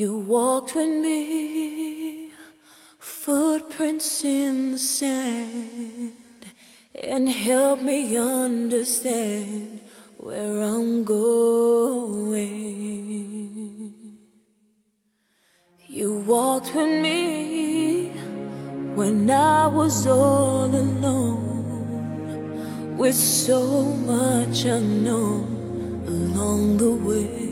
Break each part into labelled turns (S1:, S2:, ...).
S1: You walked with me, footprints in the sand, and helped me understand where I'm going. You walked with me when I was all alone, with so much unknown along the way.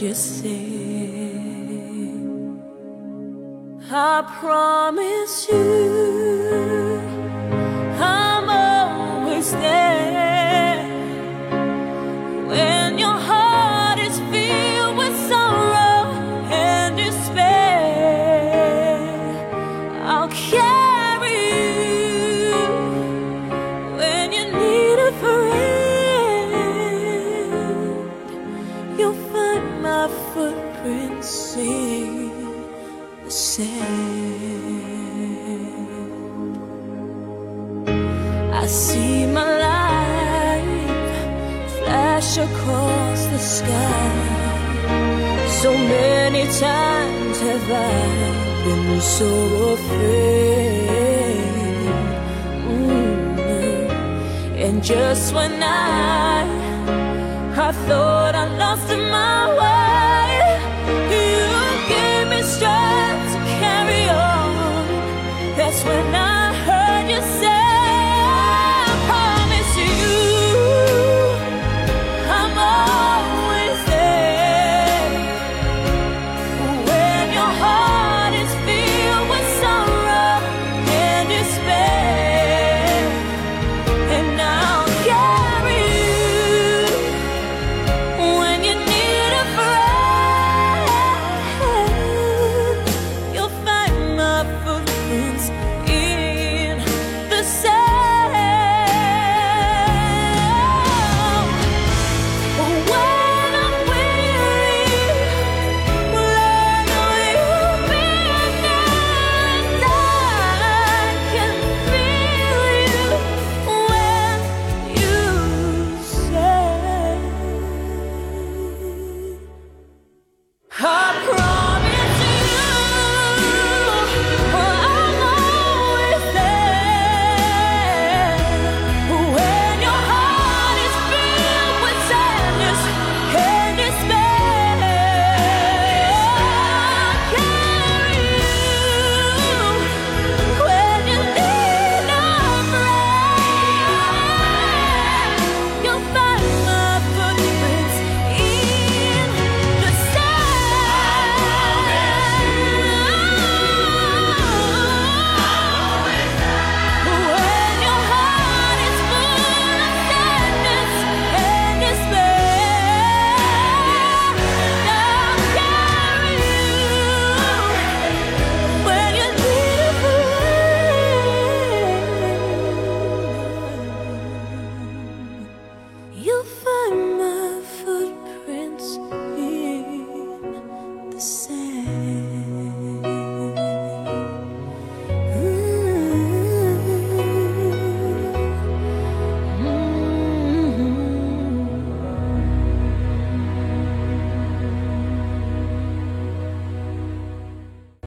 S1: You say, I promise you, in the sand. I see my life flash across the sky. So many times have I been so afraid. And just when I I thought I lost my way,